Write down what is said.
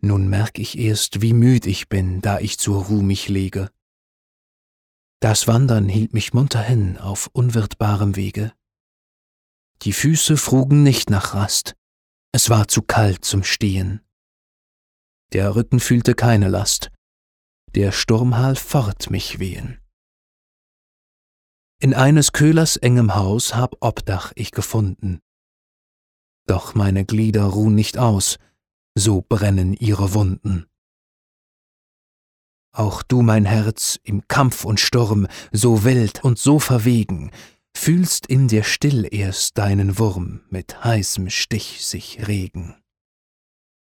Nun merk ich erst, wie müd ich bin, da ich zur Ruh mich lege. Das Wandern hielt mich munter hin auf unwirtbarem Wege. Die Füße frugen nicht nach Rast, es war zu kalt zum Stehen. Der Rücken fühlte keine Last, der Sturm half fort mich wehen. In eines Köhlers engem Haus hab Obdach ich gefunden. Doch meine Glieder ruhen nicht aus, so brennen ihre Wunden. Auch du, mein Herz, im Kampf und Sturm, so wild und so verwegen, fühlst in dir still erst deinen Wurm mit heißem Stich sich regen.